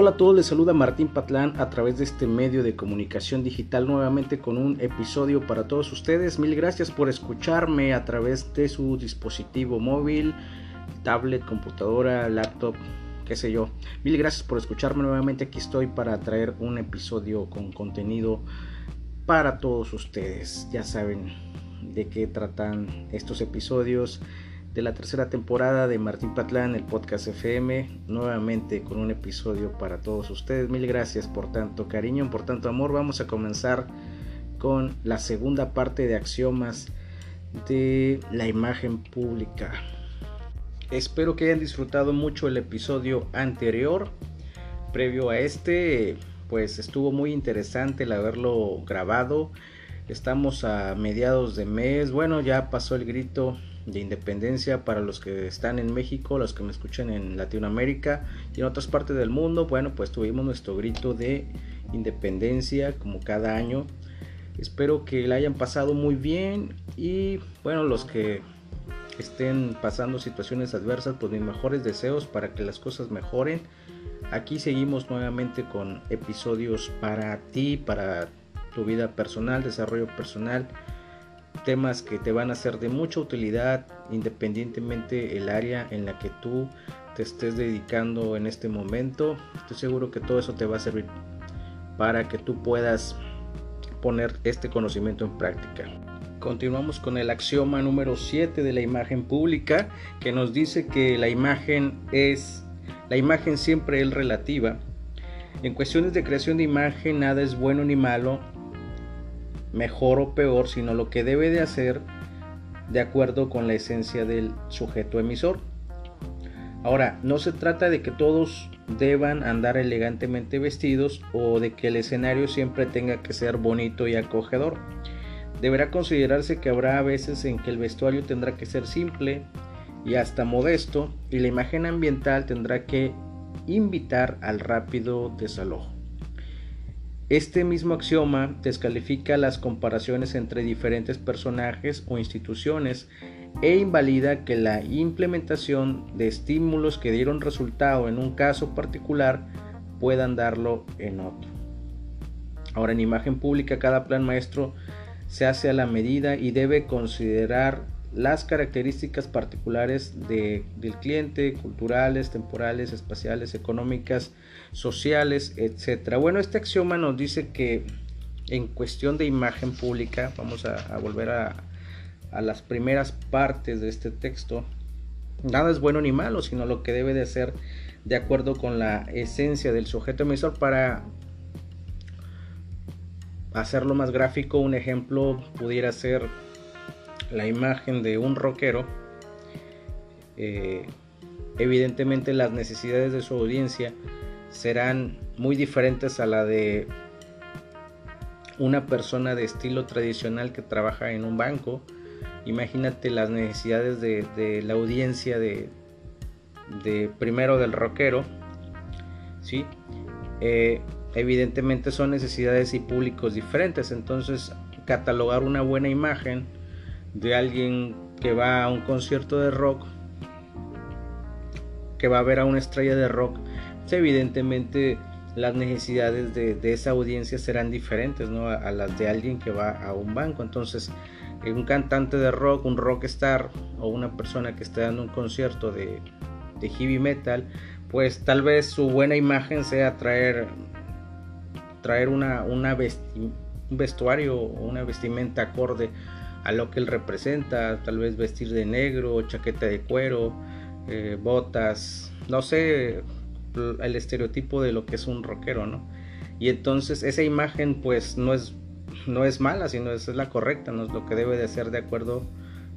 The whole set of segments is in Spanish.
Hola a todos, les saluda Martín Patlán a través de este medio de comunicación digital nuevamente con un episodio para todos ustedes. Mil gracias por escucharme a través de su dispositivo móvil, tablet, computadora, laptop, qué sé yo. Mil gracias por escucharme nuevamente. Aquí estoy para traer un episodio con contenido para todos ustedes. Ya saben de qué tratan estos episodios de la tercera temporada de Martín Patlán, el podcast FM, nuevamente con un episodio para todos ustedes. Mil gracias por tanto cariño, por tanto amor. Vamos a comenzar con la segunda parte de axiomas de la imagen pública. Espero que hayan disfrutado mucho el episodio anterior. Previo a este, pues estuvo muy interesante el haberlo grabado. Estamos a mediados de mes. Bueno, ya pasó el grito de independencia para los que están en México, los que me escuchan en Latinoamérica y en otras partes del mundo. Bueno, pues tuvimos nuestro grito de independencia como cada año. Espero que la hayan pasado muy bien y bueno, los que estén pasando situaciones adversas, pues mis mejores deseos para que las cosas mejoren. Aquí seguimos nuevamente con episodios para ti, para tu vida personal, desarrollo personal temas que te van a ser de mucha utilidad independientemente el área en la que tú te estés dedicando en este momento. Estoy seguro que todo eso te va a servir para que tú puedas poner este conocimiento en práctica. Continuamos con el axioma número 7 de la imagen pública que nos dice que la imagen es la imagen siempre es relativa. En cuestiones de creación de imagen nada es bueno ni malo, mejor o peor, sino lo que debe de hacer de acuerdo con la esencia del sujeto emisor. Ahora, no se trata de que todos deban andar elegantemente vestidos o de que el escenario siempre tenga que ser bonito y acogedor. Deberá considerarse que habrá veces en que el vestuario tendrá que ser simple y hasta modesto y la imagen ambiental tendrá que invitar al rápido desalojo. Este mismo axioma descalifica las comparaciones entre diferentes personajes o instituciones e invalida que la implementación de estímulos que dieron resultado en un caso particular puedan darlo en otro. Ahora en imagen pública cada plan maestro se hace a la medida y debe considerar las características particulares del cliente, culturales, temporales, espaciales, económicas, sociales, etc. Bueno, este axioma nos dice que en cuestión de imagen pública, vamos a, volver a, a, las primeras partes de este texto, nada es bueno ni malo, sino lo que debe de ser de acuerdo con la esencia del sujeto emisor para hacerlo más gráfico, un ejemplo pudiera ser la imagen de un rockero, eh, evidentemente las necesidades de su audiencia serán muy diferentes a la de una persona de estilo tradicional que trabaja en un banco. Imagínate las necesidades de, la audiencia de, primero del rockero, ¿sí? Eh, evidentemente son necesidades y públicos diferentes, entonces catalogar una buena imagen de alguien que va a un concierto de rock, que va a ver a una estrella de rock, pues, evidentemente las necesidades de, esa audiencia serán diferentes ¿no? a, las de alguien que va a un banco. Entonces, un cantante de rock, un rockstar o una persona que está dando un concierto de, heavy metal, pues tal vez su buena imagen sea traer, traer una, una un vestuario o una vestimenta acorde a lo que él representa, tal vez vestir de negro, chaqueta de cuero, eh, botas, no sé, el estereotipo de lo que es un rockero, ¿no? Y entonces esa imagen pues no es, no es mala, sino es, la correcta, no es lo que debe de ser de acuerdo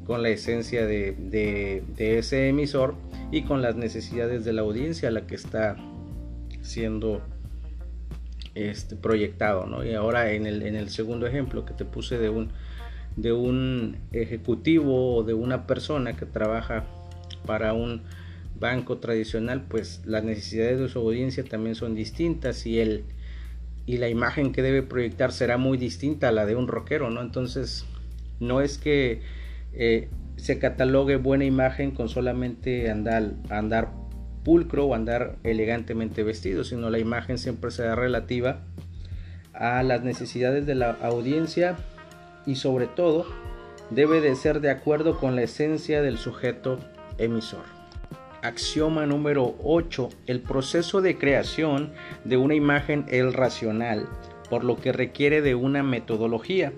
con la esencia de, de, ese emisor y con las necesidades de la audiencia a la que está siendo este, proyectado, ¿no? Y ahora en el, en el segundo ejemplo que te puse de un de un ejecutivo o de una persona que trabaja para un banco tradicional, pues las necesidades de su audiencia también son distintas y el y la imagen que debe proyectar será muy distinta a la de un rockero, ¿no? Entonces, no es que eh, se catalogue buena imagen con solamente andar, andar pulcro o andar elegantemente vestido, sino la imagen siempre será relativa a las necesidades de la audiencia y sobre todo debe de ser de acuerdo con la esencia del sujeto emisor. Axioma número 8. El proceso de creación de una imagen es racional, por lo que requiere de una metodología.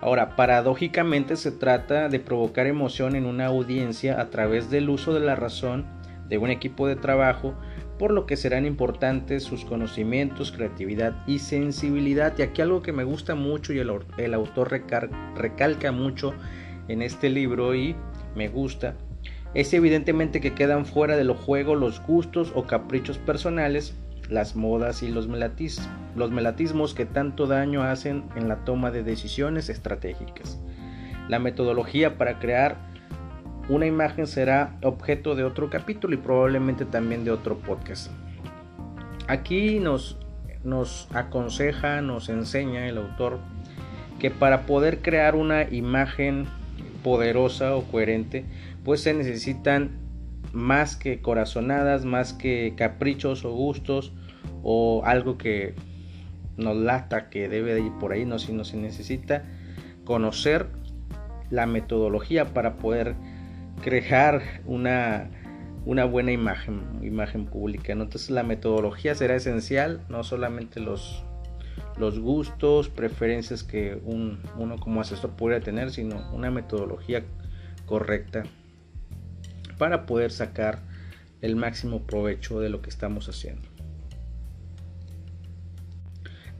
Ahora, paradójicamente se trata de provocar emoción en una audiencia a través del uso de la razón de un equipo de trabajo, por lo que serán importantes sus conocimientos, creatividad y sensibilidad. Y aquí algo que me gusta mucho y el, autor recalca mucho en este libro y me gusta, es evidentemente que quedan fuera de lo juego los gustos o caprichos personales, las modas y los, los melatismos que tanto daño hacen en la toma de decisiones estratégicas. La metodología para crear una imagen será objeto de otro capítulo y probablemente también de otro podcast. Aquí nos, nos aconseja, nos enseña el autor que para poder crear una imagen poderosa o coherente, pues se necesitan más que corazonadas, más que caprichos o gustos o algo que nos lata que debe de ir por ahí, no, sino se necesita conocer la metodología para poder crear una, una buena imagen, imagen pública. Entonces la metodología será esencial, no solamente los, los gustos, preferencias que un, uno como asesor pudiera tener, sino una metodología correcta para poder sacar el máximo provecho de lo que estamos haciendo.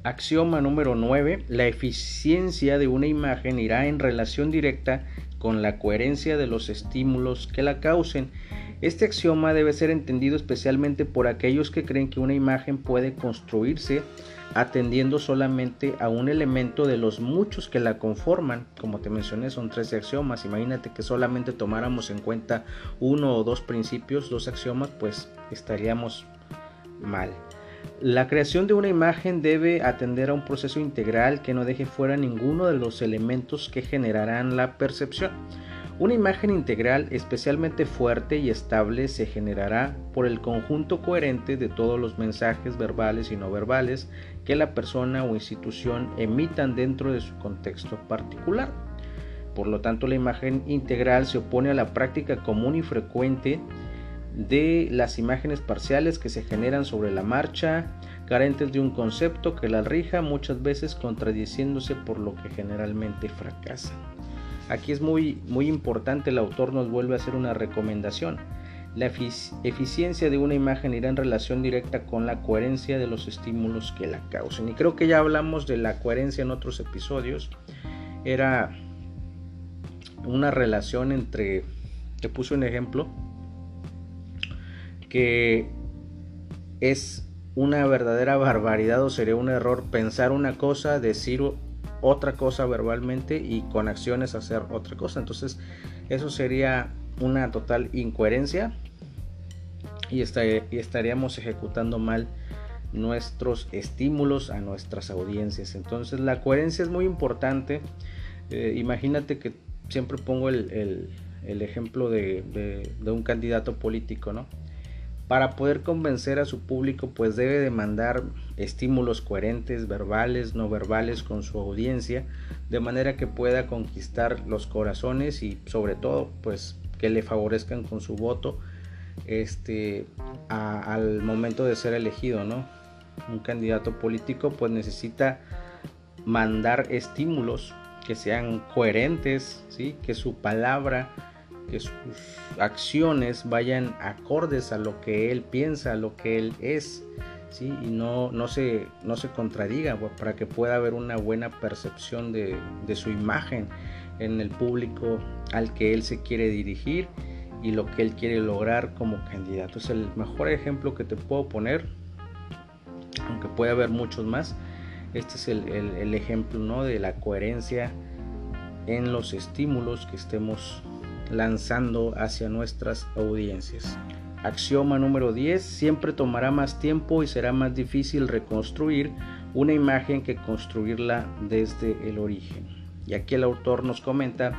Axioma número 9. La eficiencia de una imagen irá en relación directa con la coherencia de los estímulos que la causen. Este axioma debe ser entendido especialmente por aquellos que creen que una imagen puede construirse atendiendo solamente a un elemento de los muchos que la conforman. Como te mencioné, son tres axiomas. Imagínate que solamente tomáramos en cuenta uno o dos principios, dos axiomas, pues estaríamos mal. La creación de una imagen debe atender a un proceso integral que no deje fuera ninguno de los elementos que generarán la percepción. Una imagen integral especialmente fuerte y estable se generará por el conjunto coherente de todos los mensajes verbales y no verbales que la persona o institución emitan dentro de su contexto particular. Por lo tanto, la imagen integral se opone a la práctica común y frecuente de las imágenes parciales que se generan sobre la marcha, carentes de un concepto que la rija, muchas veces contradiciéndose por lo que generalmente fracasan. Aquí es muy, muy importante, el autor nos vuelve a hacer una recomendación. La eficiencia de una imagen irá en relación directa con la coherencia de los estímulos que la causen. Y creo que ya hablamos de la coherencia en otros episodios. Era una relación entre, te puse un ejemplo, que es una verdadera barbaridad o sería un error pensar una cosa, decir otra cosa verbalmente y con acciones hacer otra cosa. Entonces eso sería una total incoherencia y, estaríamos ejecutando mal nuestros estímulos a nuestras audiencias. Entonces la coherencia es muy importante. Eh, imagínate que siempre pongo el, ejemplo de, de, un candidato político, ¿no? Para poder convencer a su público, pues debe demandar estímulos coherentes, verbales, no verbales con su audiencia, de manera que pueda conquistar los corazones y sobre todo, pues que le favorezcan con su voto este, al momento de ser elegido, ¿no? Un candidato político pues necesita mandar estímulos que sean coherentes, ¿sí? que su palabra que sus acciones vayan acordes a lo que él piensa, a lo que él es, ¿sí? y no, no, se, no se contradiga para que pueda haber una buena percepción de, de su imagen en el público al que él se quiere dirigir y lo que él quiere lograr como candidato. Es el mejor ejemplo que te puedo poner, aunque puede haber muchos más. Este es el, el, el ejemplo ¿no? de la coherencia en los estímulos que estemos lanzando hacia nuestras audiencias. Axioma número 10. Siempre tomará más tiempo y será más difícil reconstruir una imagen que construirla desde el origen. Y aquí el autor nos comenta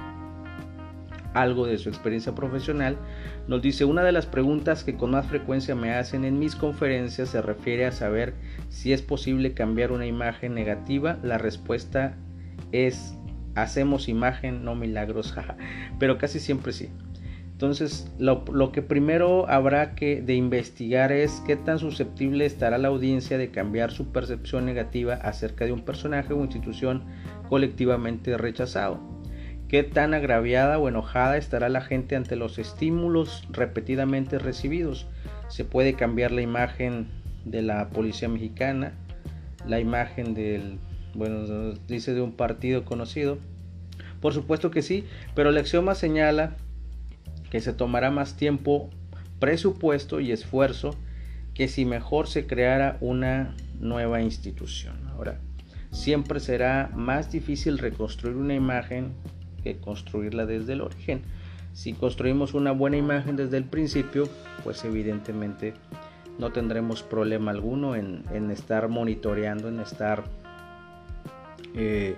algo de su experiencia profesional, nos dice, una de las preguntas que con más frecuencia me hacen en mis conferencias se refiere a saber si es posible cambiar una imagen negativa. La respuesta es, hacemos imagen, no milagros, pero casi siempre sí. Entonces, lo, lo, que primero habrá que de investigar es qué tan susceptible estará la audiencia de cambiar su percepción negativa acerca de un personaje o institución colectivamente rechazado. Qué tan agraviada o enojada estará la gente ante los estímulos repetidamente recibidos. Se puede cambiar la imagen de la policía mexicana, la imagen del, bueno, dice de un partido conocido. Por supuesto que sí, pero el axioma señala que se tomará más tiempo, presupuesto y esfuerzo que si mejor se creara una nueva institución. Ahora, siempre será más difícil reconstruir una imagen que construirla desde el origen. Si construimos una buena imagen desde el principio, pues evidentemente no tendremos problema alguno en, estar monitoreando, en estar eh,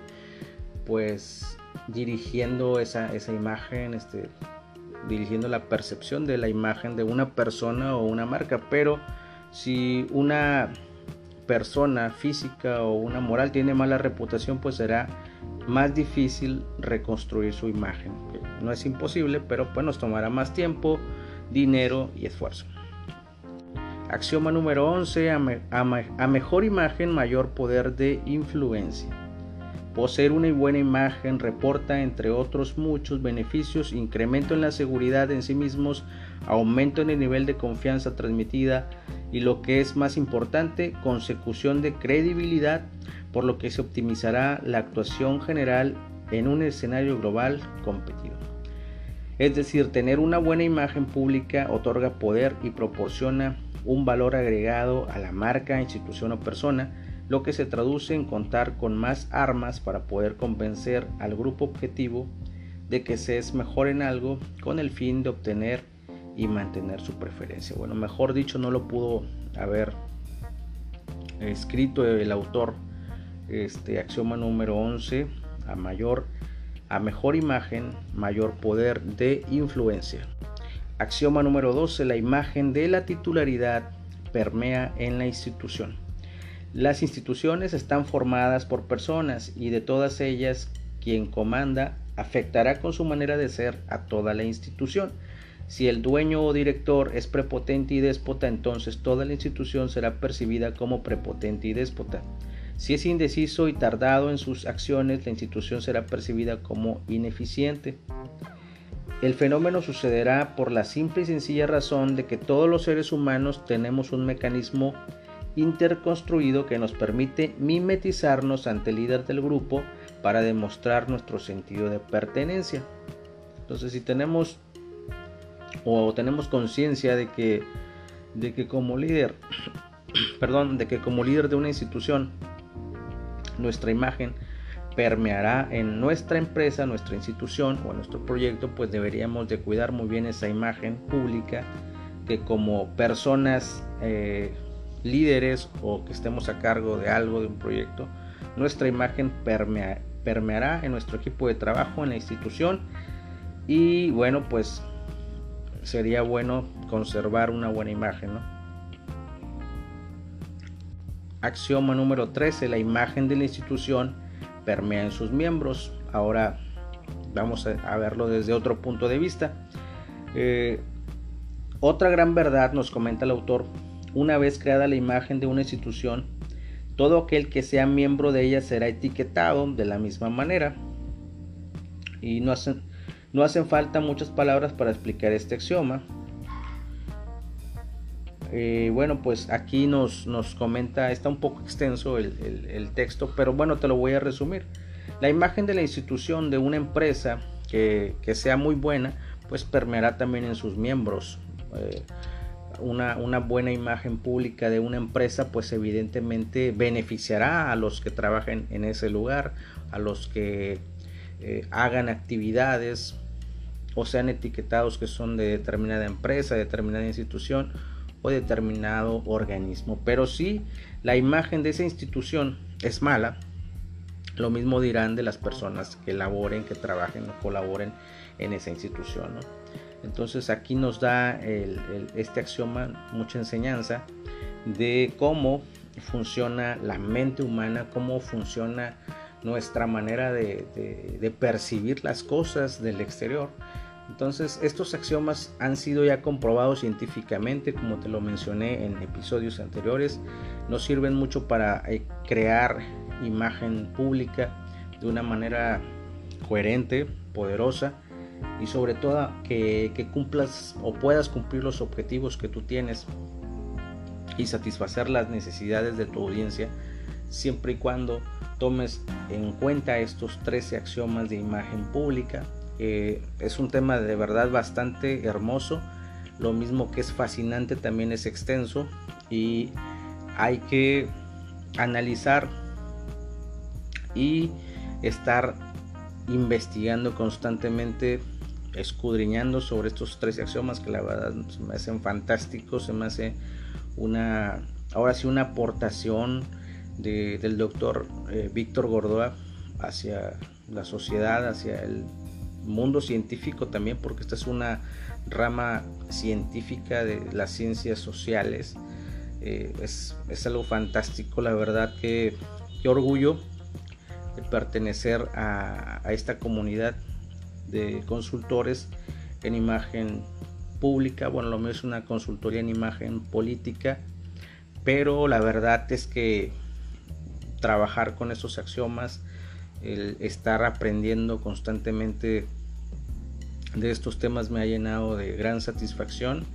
pues dirigiendo esa, esa imagen, este, dirigiendo la percepción de la imagen de una persona o una marca. Pero si una persona física o una moral tiene mala reputación, pues será más difícil reconstruir su imagen. No es imposible, pero pues nos tomará más tiempo, dinero y esfuerzo. Axioma número 11. a mejor imagen, mayor poder de influencia. Poseer una buena imagen reporta, entre otros muchos beneficios, incremento en la seguridad en sí mismos, aumento en el nivel de confianza transmitida y lo que es más importante, consecución de credibilidad, por lo que se optimizará la actuación general en un escenario global competido. Es decir, tener una buena imagen pública otorga poder y proporciona un valor agregado a la marca, institución o persona, lo que se traduce en contar con más armas para poder convencer al grupo objetivo de que se es mejor en algo con el fin de obtener y mantener su preferencia. Bueno, mejor dicho, no lo pudo haber escrito el autor este axioma número 11 a mayor a mejor imagen, mayor poder de influencia. Axioma número 12, la imagen de la titularidad permea en la institución. Las instituciones están formadas por personas y de todas ellas quien comanda afectará con su manera de ser a toda la institución. Si el dueño o director es prepotente y déspota, entonces toda la institución será percibida como prepotente y déspota. Si es indeciso y tardado en sus acciones, la institución será percibida como ineficiente. El fenómeno sucederá por la simple y sencilla razón de que todos los seres humanos tenemos un mecanismo interconstruido que nos permite mimetizarnos ante el líder del grupo para demostrar nuestro sentido de pertenencia. Entonces, si tenemos o tenemos conciencia de que de que como líder, perdón, de que como líder de una institución nuestra imagen permeará en nuestra empresa, nuestra institución o nuestro proyecto, pues deberíamos de cuidar muy bien esa imagen pública que como personas eh, líderes o que estemos a cargo de algo, de un proyecto, nuestra imagen permeará en nuestro equipo de trabajo, en la institución y bueno, pues sería bueno conservar una buena imagen. Axioma número 13, la imagen de la institución permea en sus miembros. Ahora vamos a verlo desde otro punto de vista. Eh, otra gran verdad, nos comenta el autor, una vez creada la imagen de una institución, todo aquel que sea miembro de ella será etiquetado de la misma manera. Y no hacen, no hacen falta muchas palabras para explicar este axioma. Eh, bueno, pues aquí nos, nos, comenta, está un poco extenso el, texto, pero bueno, te lo voy a resumir. La imagen de la institución de una empresa que, sea muy buena, pues permeará también en sus miembros. Eh, una, buena imagen pública de una empresa, pues evidentemente beneficiará a los que trabajen en ese lugar, a los que eh, hagan actividades o sean etiquetados que son de determinada empresa, determinada institución o determinado organismo. Pero si la imagen de esa institución es mala, lo mismo dirán de las personas que laboren, que trabajen o colaboren en esa institución. Entonces aquí nos da este axioma mucha enseñanza de cómo funciona la mente humana, cómo funciona nuestra manera de, percibir las cosas del exterior. Entonces, estos axiomas han sido ya comprobados científicamente, como te lo mencioné en episodios anteriores. Nos sirven mucho para eh, crear imagen pública de una manera coherente, poderosa y sobre todo que, que cumplas o puedas cumplir los objetivos que tú tienes y satisfacer las necesidades de tu audiencia siempre y cuando tomes en cuenta estos 13 axiomas de imagen pública. Es un tema de verdad bastante hermoso, lo mismo que es fascinante también es extenso y hay que analizar y estar investigando constantemente, escudriñando sobre estos tres axiomas que la verdad se me hacen fantásticos, se me hace una, ahora sí, una aportación del doctor eh, Víctor Gordoa hacia la sociedad, hacia el mundo científico también, porque esta es una rama científica de las ciencias sociales. Eh, es, algo fantástico, la verdad que qué orgullo de pertenecer a, esta comunidad de consultores en imagen pública. Bueno, lo mío es una consultoría en imagen política, pero la verdad es que trabajar con esos axiomas, el estar aprendiendo constantemente de estos temas me ha llenado de gran satisfacción.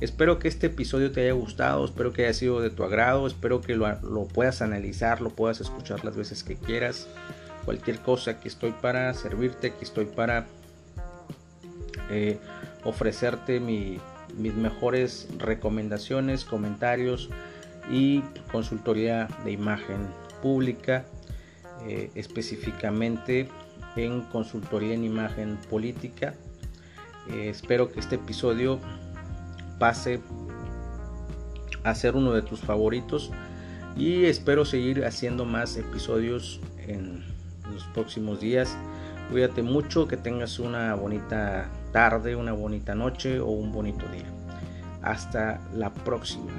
Espero que este episodio te haya gustado, espero que haya sido de tu agrado, espero que lo, puedas analizar, lo puedas escuchar las veces que quieras. Cualquier cosa, aquí estoy para servirte, aquí estoy para eh, ofrecerte mis mejores recomendaciones, comentarios y consultoría de imagen pública, eh, específicamente en consultoría en imagen política. Eh, espero que este episodio pase a ser uno de tus favoritos y espero seguir haciendo más episodios en los próximos días. Cuídate mucho, que tengas una bonita tarde, una bonita noche o un bonito día. Hasta la próxima.